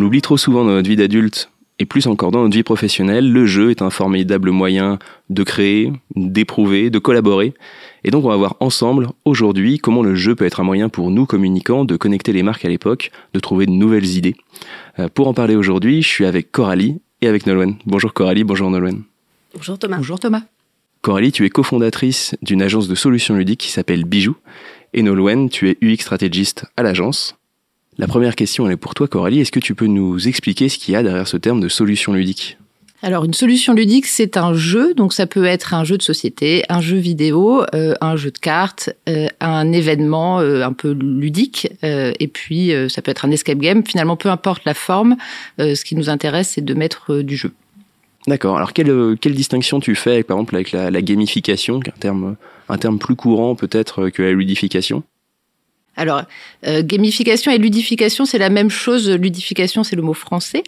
l'oublie trop souvent dans notre vie d'adulte et plus encore dans notre vie professionnelle, le jeu est un formidable moyen de créer, d'éprouver, de collaborer. Et donc on va voir ensemble aujourd'hui comment le jeu peut être un moyen pour nous communicants de connecter les marques à l'époque, de trouver de nouvelles idées. Euh, pour en parler aujourd'hui, je suis avec Coralie et avec Nolwenn. Bonjour Coralie, bonjour Nolwenn. Bonjour Thomas. Bonjour Thomas. Coralie, tu es cofondatrice d'une agence de solutions ludiques qui s'appelle Bijou. Et Nolwenn, tu es UX stratégiste à l'agence. La première question, elle est pour toi, Coralie. Est-ce que tu peux nous expliquer ce qu'il y a derrière ce terme de solution ludique? Alors une solution ludique, c'est un jeu, donc ça peut être un jeu de société, un jeu vidéo, euh, un jeu de cartes, euh, un événement euh, un peu ludique, et puis ça peut être un escape game. Finalement, peu importe la forme, ce qui nous intéresse, c'est de mettre du jeu. D'accord. Alors quelle, quelle distinction tu fais, par exemple, avec la, la gamification, un terme, un terme plus courant peut-être que la ludification? Alors, euh, gamification et ludification, c'est la même chose. Ludification, c'est le mot français.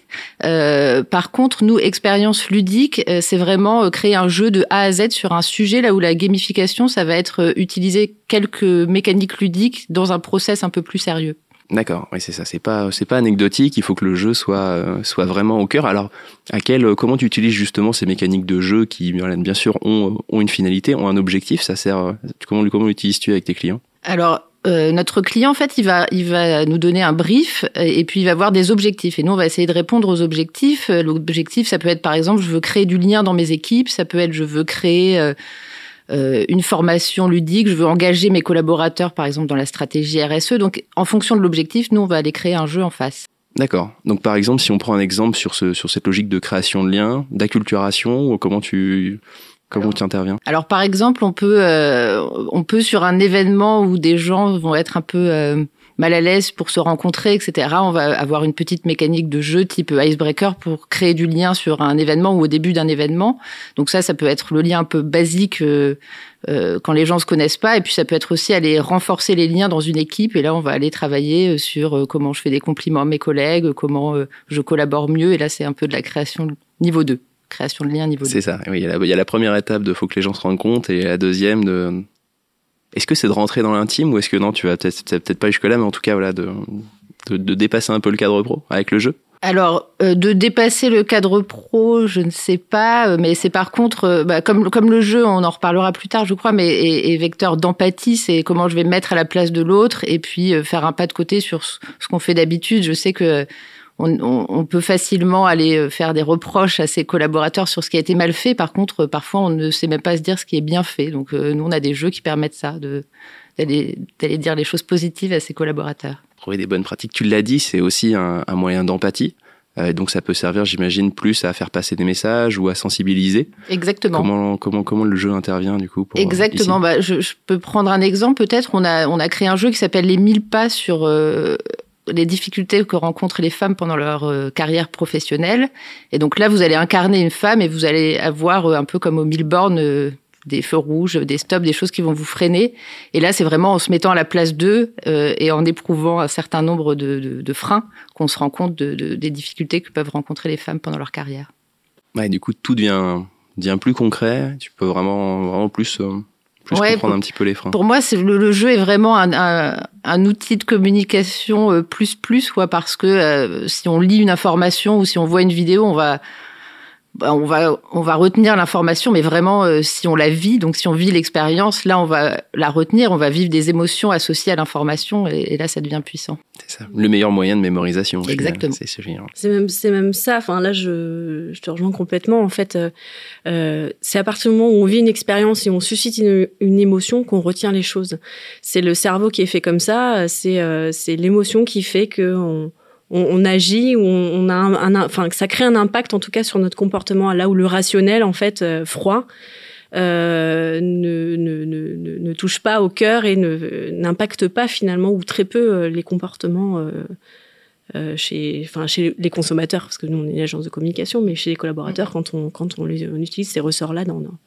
Euh, par contre, nous, expérience ludique, euh, c'est vraiment créer un jeu de A à Z sur un sujet, là où la gamification, ça va être utiliser quelques mécaniques ludiques dans un process un peu plus sérieux. D'accord, oui c'est ça. C'est pas c'est pas anecdotique. Il faut que le jeu soit soit vraiment au cœur. Alors, à quel comment tu utilises justement ces mécaniques de jeu qui bien sûr ont ont une finalité, ont un objectif? Ça sert. Comment comment l'utilises-tu avec tes clients? Alors euh, notre client, en fait, il va, il va nous donner un brief euh, et puis il va avoir des objectifs. Et nous, on va essayer de répondre aux objectifs. Euh, l'objectif, ça peut être, par exemple, je veux créer du lien dans mes équipes. Ça peut être, je veux créer euh, une formation ludique. Je veux engager mes collaborateurs, par exemple, dans la stratégie RSE. Donc, en fonction de l'objectif, nous, on va aller créer un jeu en face. D'accord. Donc, par exemple, si on prend un exemple sur, ce, sur cette logique de création de lien, d'acculturation, comment tu Comment tu interviens Alors par exemple, on peut euh, on peut sur un événement où des gens vont être un peu euh, mal à l'aise pour se rencontrer, etc. On va avoir une petite mécanique de jeu type icebreaker pour créer du lien sur un événement ou au début d'un événement. Donc ça, ça peut être le lien un peu basique euh, quand les gens se connaissent pas, et puis ça peut être aussi aller renforcer les liens dans une équipe. Et là, on va aller travailler sur comment je fais des compliments à mes collègues, comment je collabore mieux. Et là, c'est un peu de la création niveau 2 création de liens niveau C'est ça, oui, il y, a la, il y, a la, première étape de faut que les gens se rendent compte et la deuxième de... Est-ce que c'est de rentrer dans l'intime ou est-ce que non, tu vas peut-être peut pas jusque-là, mais en tout cas, voilà, de, de, de, dépasser un peu le cadre pro avec le jeu. Alors, euh, de dépasser le cadre pro, je ne sais pas, euh, mais c'est par contre, euh, bah, comme, comme le jeu, on en reparlera plus tard, je crois, mais est, vecteur d'empathie, c'est comment je vais mettre à la place de l'autre et puis faire un pas de côté sur ce, ce qu'on fait d'habitude. Je sais que on, peut facilement aller euh, faire des reproches à ses collaborateurs sur ce qui a été mal fait. Par contre, parfois, on ne sait même pas se dire ce qui est bien fait. Donc, euh, nous, on a des jeux qui permettent ça, d'aller dire les choses positives à ses collaborateurs. Trouver des bonnes pratiques. Tu l'as dit, c'est aussi un, moyen d'empathie. Euh, donc ça peut servir, j'imagine, plus à faire passer des messages ou à sensibiliser. Exactement. Comment comment comment le jeu intervient du coup Exactement. bah, je, peux prendre un exemple. Peut-être on a on a créé un jeu qui s'appelle les 1000 pas sur les difficultés que rencontrent les femmes pendant leur euh, carrière professionnelle. Et donc là, vous allez incarner une femme et vous allez avoir euh, un peu comme au Milborn euh, des feux rouges, des stops, des choses qui vont vous freiner. Et là, c'est vraiment en se mettant à la place d'eux et en éprouvant un certain nombre de, freins qu'on se rend compte des difficultés que peuvent rencontrer les femmes pendant leur carrière. Ouais, du coup, tout devient, devient plus concret. Tu peux vraiment, vraiment plus plus comprendre pour, un petit peu les freins. Pour moi, le, le, jeu est vraiment un, un, un, outil de communication euh, plus plus, quoi, parce que euh, si on lit une information ou si on voit une vidéo, on va bah, on va on va retenir l'information, mais vraiment euh, si on la vit, donc si on vit l'expérience, là on va la retenir, on va vivre des émotions associées à l'information, et, là ça devient puissant. C'est ça, le meilleur moyen de mémorisation. Exactement. C'est même c'est même ça. Enfin là je je te rejoins complètement. En fait, euh, euh c'est à partir du moment où on vit une expérience et on suscite une, une émotion qu'on retient les choses. C'est le cerveau qui est fait comme ça. C'est c'est l'émotion qui fait que on on, agit ou on, a un, enfin ça crée un impact en tout cas sur notre comportement là où le rationnel en fait euh, froid euh, ne, ne, ne, ne, touche pas au cœur et n'impacte pas finalement ou très peu euh, les comportements chez, enfin chez les consommateurs parce que nous on est une agence de communication, mais chez les collaborateurs quand on quand on, on utilise ces ressorts là dans, dans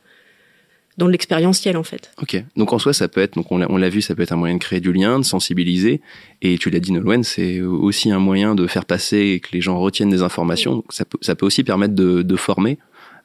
dans l'expérientiel en fait. Ok, donc en soi ça peut être, donc on l'a vu, ça peut être un moyen de créer du lien, de sensibiliser, et tu l'as dit Nolwenn, c'est aussi un moyen de faire passer et que les gens retiennent des informations. Ça peut, ça peut aussi permettre de, de former.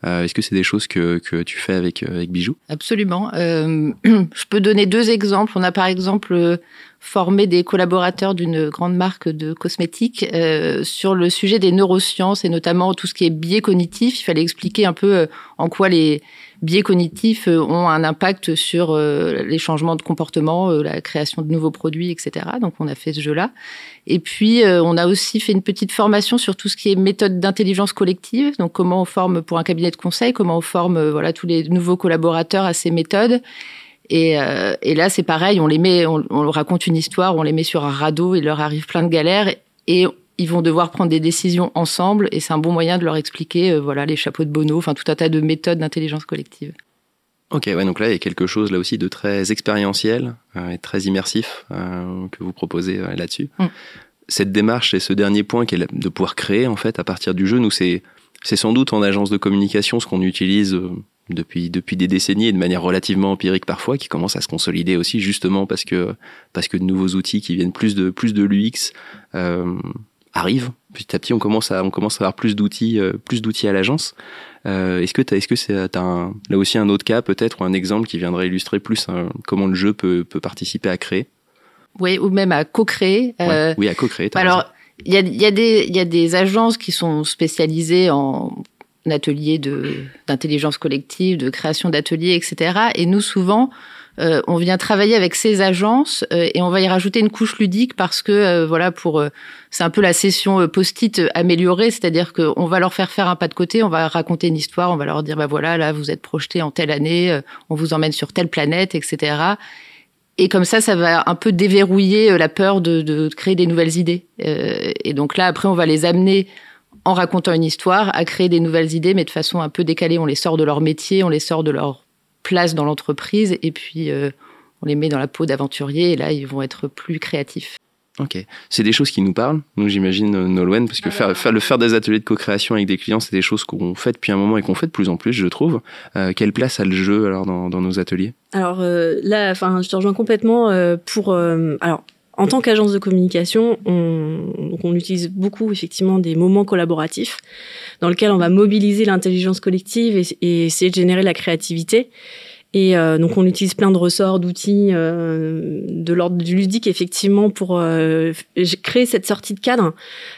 Euh, Est-ce que c'est des choses que, que tu fais avec, avec Bijou? Absolument. Euh, je peux donner deux exemples. On a par exemple, euh, formé des collaborateurs d'une grande marque de cosmétiques euh, sur le sujet des neurosciences et notamment tout ce qui est biais cognitif. Il fallait expliquer un peu euh, en quoi les biais cognitifs euh, ont un impact sur les changements de comportement, la création de nouveaux produits, etc. Donc on a fait ce jeu-là. Et puis on a aussi fait une petite formation sur tout ce qui est méthode d'intelligence collective. Donc comment on forme pour un cabinet de conseil, comment on forme voilà tous les nouveaux collaborateurs à ces méthodes. Et, euh, et là, c'est pareil, on les met, on, on, leur raconte une histoire, on les met sur un radeau, il leur arrive plein de galères et ils vont devoir prendre des décisions ensemble. Et c'est un bon moyen de leur expliquer, euh, voilà, les chapeaux de Bono, enfin tout un tas de méthodes d'intelligence collective. Ok, ouais, donc là, il y a quelque chose là aussi de très expérientiel euh, et très immersif que vous proposez là-dessus. Mm. Cette démarche et ce dernier point qui est de pouvoir créer en fait à partir du jeu, nous c'est c'est sans doute en agence de communication ce qu'on utilise depuis depuis des décennies et de manière relativement empirique parfois qui commence à se consolider aussi justement parce que parce que de nouveaux outils qui viennent plus de plus de l'UX euh, arrivent. Petit à petit on commence à on commence à avoir plus d'outils euh, plus d'outils à l'agence. Euh, est-ce que tu est-ce que c'est là aussi un autre cas peut-être ou un exemple qui viendrait illustrer plus hein, comment le jeu peut peut participer à créer? Oui ou même à co-créer ouais, oui à co-créer alors il y a, y, a des, y a des agences qui sont spécialisées en atelier de d'intelligence collective, de création d'ateliers, etc. Et nous souvent, euh, on vient travailler avec ces agences euh, et on va y rajouter une couche ludique parce que euh, voilà pour c'est un peu la session post-it améliorée, c'est-à-dire qu'on va leur faire faire un pas de côté, on va raconter une histoire, on va leur dire bah voilà là vous êtes projeté en telle année, on vous emmène sur telle planète, etc. Et comme ça, ça va un peu déverrouiller la peur de, de créer des nouvelles idées. et donc là, après, on va les amener en racontant une histoire, à créer des nouvelles idées, mais de façon un peu décalée. On les sort de leur métier, on les sort de leur place dans l'entreprise, et puis euh, on les met dans la peau d'aventuriers, et là, ils vont être plus créatifs. Ok, c'est des choses qui nous parlent, nous j'imagine euh, Nolwenn, parce que faire, faire, le faire des ateliers de co-création avec des clients, c'est des choses qu'on fait depuis un moment et qu'on fait de plus en plus, je trouve. Euh, quelle place a le jeu alors dans, dans nos ateliers? Alors là, enfin, je te rejoins complètement pour. alors en tant qu'agence de communication, on, utilise beaucoup effectivement des moments collaboratifs dans lesquels on va mobiliser l'intelligence collective et, et, essayer de générer la créativité. Et euh, donc on utilise plein de ressorts, d'outils euh, de l'ordre du ludique effectivement pour euh, créer cette sortie de cadre,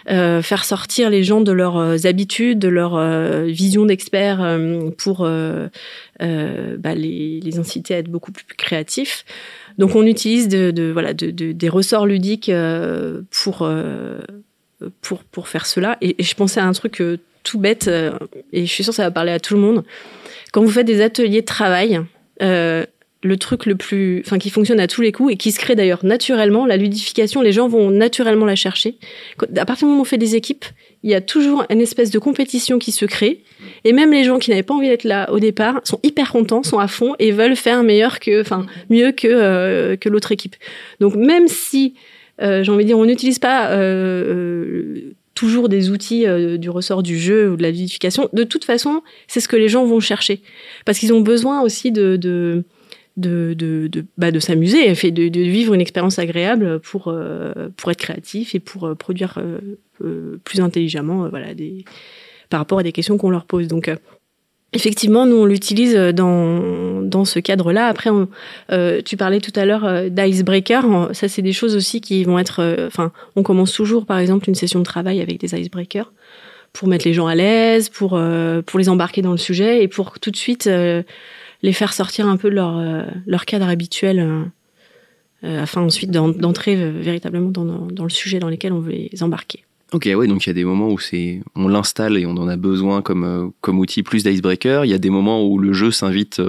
euh, faire sortir les gens de leurs euh, habitudes, de leur vision d'expert pour bah, les, les, inciter à être beaucoup plus créatifs. Donc on utilise des ressorts ludiques euh, pour euh, pour faire cela. Et, et, je pensais à un truc euh, tout bête et je suis sûre que ça va parler à tout le monde. Quand vous faites des ateliers de travail, le truc le plus, enfin qui fonctionne à tous les coups et qui se crée d'ailleurs naturellement, la ludification, les gens vont naturellement la chercher. À partir du moment où on fait des équipes, il y a toujours une espèce de compétition qui se crée. Et même les gens qui n'avaient pas envie d'être là au départ sont hyper contents, sont à fond et veulent faire meilleur que, enfin, mieux que, euh, que l'autre équipe. Donc même si, euh, j'ai envie de dire, on n'utilise pas euh, toujours des outils du ressort du jeu ou de la ludification, de toute façon, c'est ce que les gens vont chercher. Parce qu'ils ont besoin aussi de, de de, de, de, bah, de s'amuser, et de, de vivre une expérience agréable pour, euh, pour être créatif et pour euh, produire euh, plus intelligemment voilà, des, par rapport à des questions qu'on leur pose. Donc, effectivement, nous, on l'utilise dans, dans ce cadre-là. Après, on, tu parlais tout à l'heure d'icebreaker. Ça, c'est des choses aussi qui vont être... Enfin, on commence toujours, par exemple, une session de travail avec des icebreakers pour mettre les gens à l'aise, pour, pour les embarquer dans le sujet et pour tout de suite les faire sortir un peu de leur, euh, leur cadre habituel euh, euh, afin ensuite d'entrer véritablement dans, dans, le sujet dans lequel on veut les embarquer. Ok, ouais, donc il y a des moments où c'est, on l'installe et on en a besoin comme, comme outil plus d'icebreaker. Il y a des moments où le jeu s'invite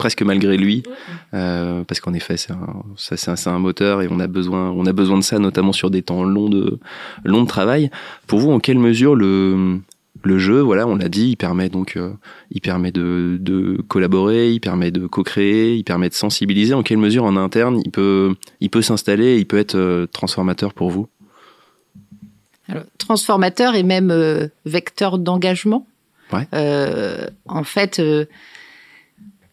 presque malgré lui, euh, parce qu'en effet, c'est un, c'est un, moteur et on a besoin, on a besoin de ça, notamment sur des temps longs de, longs de travail. Pour vous, en quelle mesure le, le jeu, voilà, on l'a dit, il permet donc, euh, il permet de, de, collaborer, il permet de co-créer, il permet de sensibiliser. En quelle mesure en interne, il peut, il peut s'installer, il peut être euh, transformateur pour vous? Alors, Transformateur et même euh, vecteur d'engagement. Ouais. en fait,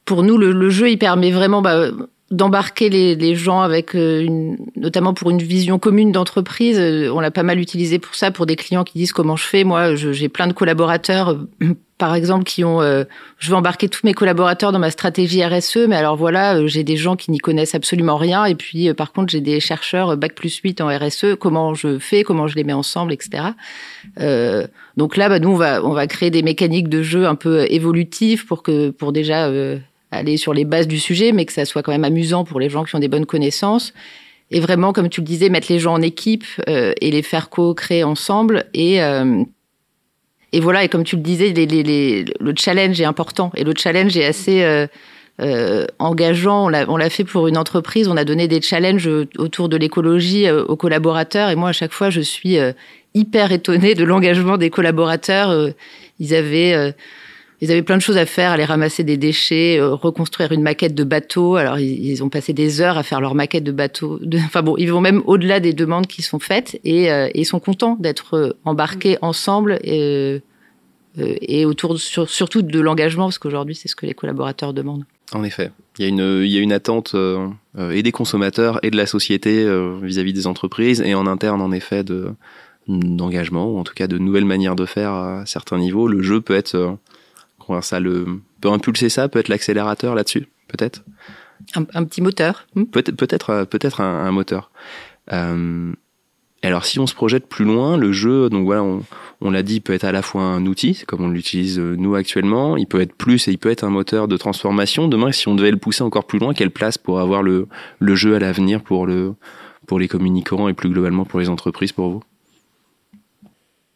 pour nous, le, le, jeu, il permet vraiment. Bah, d'embarquer les, les, gens avec euh, une, notamment pour une vision commune d'entreprise. Euh, on l'a pas mal utilisé pour ça, pour des clients qui disent comment je fais? Moi, j'ai plein de collaborateurs, euh, par exemple, qui ont, je veux embarquer tous mes collaborateurs dans ma stratégie RSE, mais alors voilà, j'ai des gens qui n'y connaissent absolument rien, et puis par contre, j'ai des chercheurs bac plus 8 en RSE. Comment je fais, comment je les mets ensemble, etc. donc là, bah, nous, on va, on va créer des mécaniques de jeu un peu évolutives pour que, pour déjà aller sur les bases du sujet, mais que ça soit quand même amusant pour les gens qui ont des bonnes connaissances. Et vraiment, comme tu le disais, mettre les gens en équipe euh, et les faire co-créer ensemble. Et, euh, et voilà, et comme tu le disais, le challenge est important. Et le challenge est assez euh engageant. On l'a fait pour une entreprise. On a donné des challenges autour de l'écologie aux collaborateurs. Et moi, à chaque fois, je suis hyper étonnée de l'engagement des collaborateurs. ils avaient ils avaient plein de choses à faire, aller ramasser des déchets, euh, reconstruire une maquette de bateau. Alors ils, ont passé des heures à faire leur maquette de bateau. Enfin bon, ils vont même au-delà des demandes qui sont faites et, euh, ils sont contents d'être euh, embarqués ensemble et, et autour surtout de l'engagement parce qu'aujourd'hui c'est ce que les collaborateurs demandent. En effet, il y a une, il y a une attente et des consommateurs et de la société vis-à-vis des entreprises et en interne en effet de d'engagement ou en tout cas de nouvelles manières de faire à certains niveaux. Le jeu peut être ça le peut impulser ça, peut être l'accélérateur là-dessus, peut-être? Un, petit moteur. Hmm? Peut-être, peut-être, euh, peut-être un, moteur. Euh, alors, si on se projette plus loin, le jeu, donc voilà, on, l'a dit, peut être à la fois un outil, comme on l'utilise euh, nous actuellement. Il peut être plus et il peut être un moteur de transformation. Demain, si on devait le pousser encore plus loin, quelle place pour avoir le, le jeu à l'avenir pour le pour les communicants et plus globalement pour les entreprises, pour vous?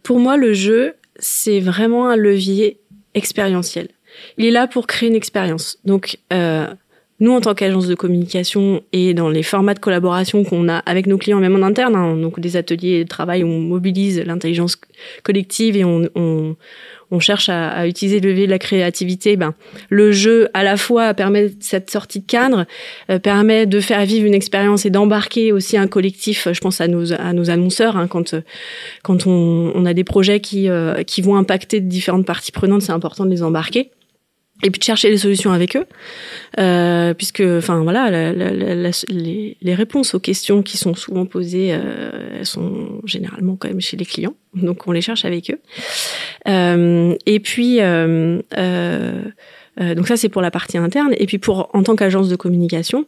Pour moi, le jeu, c'est vraiment un levier expérientiel. Il est là pour créer une expérience. Donc, euh, nous, en tant qu'agence de communication et dans les formats de collaboration qu'on a avec nos clients, même en interne, hein, donc des ateliers de travail où on mobilise l'intelligence collective et on, on, on cherche à, à, utiliser le levier de la créativité, ben, le jeu à la fois permet cette sortie de cadre, euh, permet de faire vivre une expérience et d'embarquer aussi un collectif. Je pense à nos, à nos annonceurs hein, quand quand on, on, a des projets qui euh, qui vont impacter différentes parties prenantes, c'est important de les embarquer et puis de chercher des solutions avec eux, euh, puisque, enfin voilà, la, la, la, les, les, réponses aux questions qui sont souvent posées, euh, elles sont généralement quand même chez les clients, donc on les cherche avec eux. Euh, et puis, euh, euh, euh, donc ça c'est pour la partie interne, et puis pour en tant qu'agence de communication,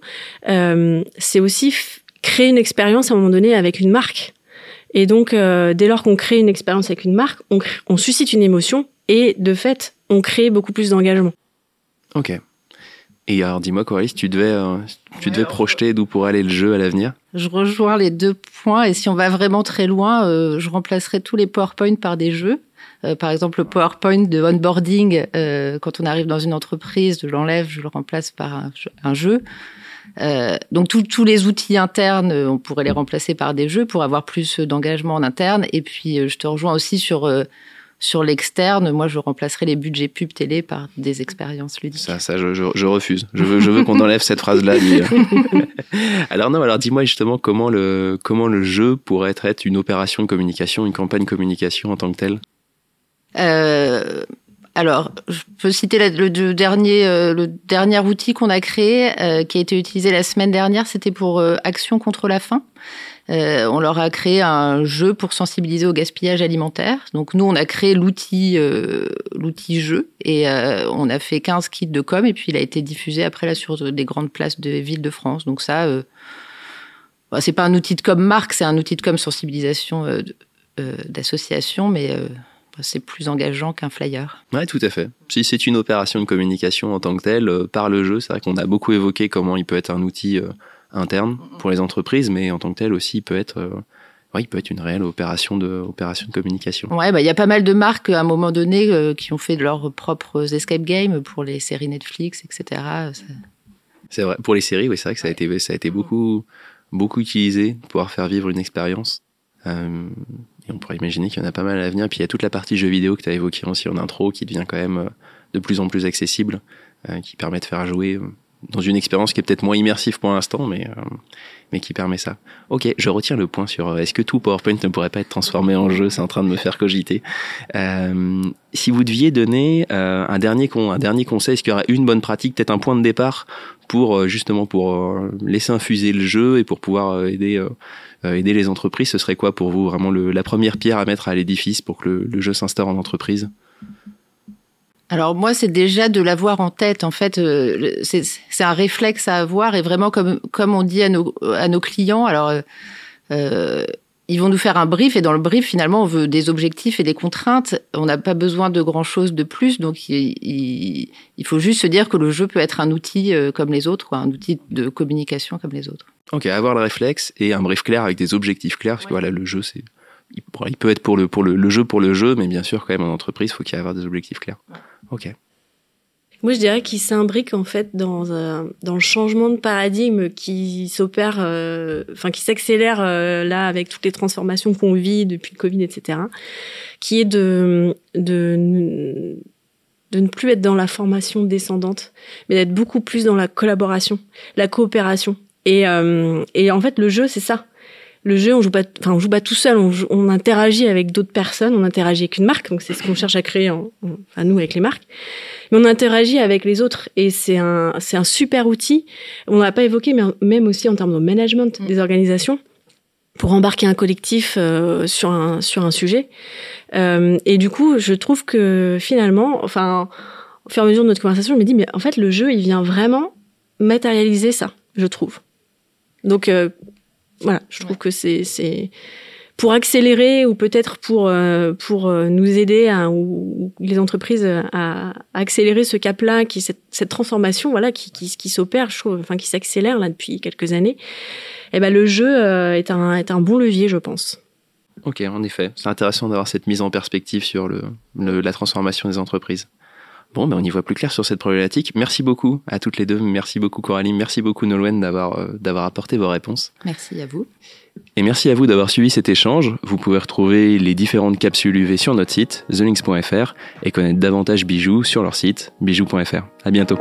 c'est aussi créer une expérience à un moment donné avec une marque. Et donc, dès lors qu'on crée une expérience avec une marque, on, on suscite une émotion et de fait, on crée beaucoup plus d'engagement. Ok. Et alors, dis-moi, Coris, tu devais, euh, tu devais projeter d'où pourrait aller le jeu à l'avenir? Je rejoins les deux points. Et si on va vraiment très loin, euh, je remplacerai tous les PowerPoint par des jeux. Euh, par exemple, le PowerPoint de onboarding, quand on arrive dans une entreprise, je l'enlève, je le remplace par un, jeu. donc tous les outils internes, on pourrait les remplacer par des jeux pour avoir plus d'engagement en interne. Et puis, je te rejoins aussi sur sur l'externe, moi, je remplacerai les budgets pub télé par des expériences ludiques. Ça, ça, je, je, refuse. Je veux, je veux qu'on enlève cette phrase-là. alors non, alors dis-moi justement comment le comment le jeu pourrait être une opération de communication, une campagne de communication en tant que telle? Euh, alors, je peux citer le, dernier, euh, le dernier outil qu'on a créé, euh, qui a été utilisé la semaine dernière, c'était pour Action contre la faim. Euh, on leur a créé un jeu pour sensibiliser au gaspillage alimentaire. Donc nous, on a créé l'outil euh, l'outil jeu et euh, on a fait 15 kits de com et puis il a été diffusé après là sur des grandes places de villes de France. Donc ça, bah, c'est pas un outil de com marque, c'est un outil de com sensibilisation d'association, mais c'est plus engageant qu'un flyer. Oui, tout à fait. Si c'est une opération de communication en tant que telle, par le jeu, c'est vrai qu'on a beaucoup évoqué comment il peut être un outil interne pour les entreprises, mais en tant que tel aussi, il peut être, euh, oui, il peut être une réelle opération de, opération de communication. Ouais, bah, il y a pas mal de marques à un moment donné euh, qui ont fait de leurs propres escape games pour les séries Netflix, etc. C'est vrai. Pour les séries, oui, c'est vrai que ça a été, ça a été beaucoup, beaucoup utilisé pour pouvoir faire vivre une expérience. Euh, et on pourrait imaginer qu'il y en a pas mal à venir. Puis il y a toute la partie jeux vidéo que tu as évoqué aussi en intro qui devient quand même de plus en plus accessible, qui permet de faire jouer dans une expérience qui est peut-être moins immersive pour l'instant, mais mais qui permet ça. Ok, je retiens le point sur est-ce que tout PowerPoint ne pourrait pas être transformé en jeu? C'est en train de me faire cogiter. si vous deviez donner un dernier con, un dernier conseil, est-ce qu'il y aurait une bonne pratique, peut-être un point de départ pour justement pour laisser infuser le jeu et pour pouvoir aider euh, aider les entreprises, ce serait quoi pour vous vraiment le, la première pierre à mettre à l'édifice pour que le, jeu s'instaure en entreprise? Alors moi, c'est déjà de l'avoir en tête. En fait, euh, c'est un réflexe à avoir et vraiment comme comme on dit à nos à nos clients. Alors euh, ils vont nous faire un brief et dans le brief finalement on veut des objectifs et des contraintes. On n'a pas besoin de grand chose de plus. Donc il, il, faut juste se dire que le jeu peut être un outil comme les autres, quoi, un outil de communication comme les autres. Ok, avoir le réflexe et un brief clair avec des objectifs clairs, parce que voilà, le jeu, c'est, il, peut être pour le, pour le, jeu pour le jeu, mais bien sûr, quand même, en entreprise, il faut qu'il y ait des objectifs clairs. Moi, je dirais qu'il s'imbrique en fait dans dans le changement de paradigme qui s'opère, euh, enfin qui s'accélère euh, là avec toutes les transformations qu'on vit depuis le Covid, etc. Qui est de de de ne plus être dans la formation descendante, mais d'être beaucoup plus dans la collaboration, la coopération. Et, euh, et en fait, le jeu, c'est ça. Le jeu, on joue pas, enfin, on joue pas tout seul. On, on interagit avec d'autres personnes. On interagit avec une marque. Donc, c'est ce qu'on cherche à créer, en, enfin, nous, avec les marques. Mais on interagit avec les autres. Et c'est un, c'est un super outil. On l'a pas évoqué, mais même aussi en termes de management mm. des organisations pour embarquer un collectif euh, sur un sur un sujet. Euh, et du coup, je trouve que finalement, enfin, au fur et à mesure de notre conversation, je me dis mais en fait, le jeu, il vient vraiment matérialiser ça, je trouve. Donc euh, voilà, je trouve que c'est c'est pour accélérer ou peut-être pour euh, pour euh, nous aider à, ou, les entreprises à, accélérer ce cap-là, qui cette, cette transformation voilà qui qui, qui s'opère, je trouve, enfin qui s'accélère là depuis quelques années. Et eh ben le jeu est un est un bon levier, je pense. Ok, en effet, c'est intéressant d'avoir cette mise en perspective sur le, la transformation des entreprises. Bon, ben on y voit plus clair sur cette problématique. Merci beaucoup à toutes les deux. Merci beaucoup Coralie. Merci beaucoup Nolwenn d'avoir euh, d'avoir apporté vos réponses. Merci à vous. Et merci à vous d'avoir suivi cet échange. Vous pouvez retrouver les différentes capsules UV sur notre site, thelinks.fr, et connaître davantage Bijoux sur leur site, bijoux.fr. À bientôt.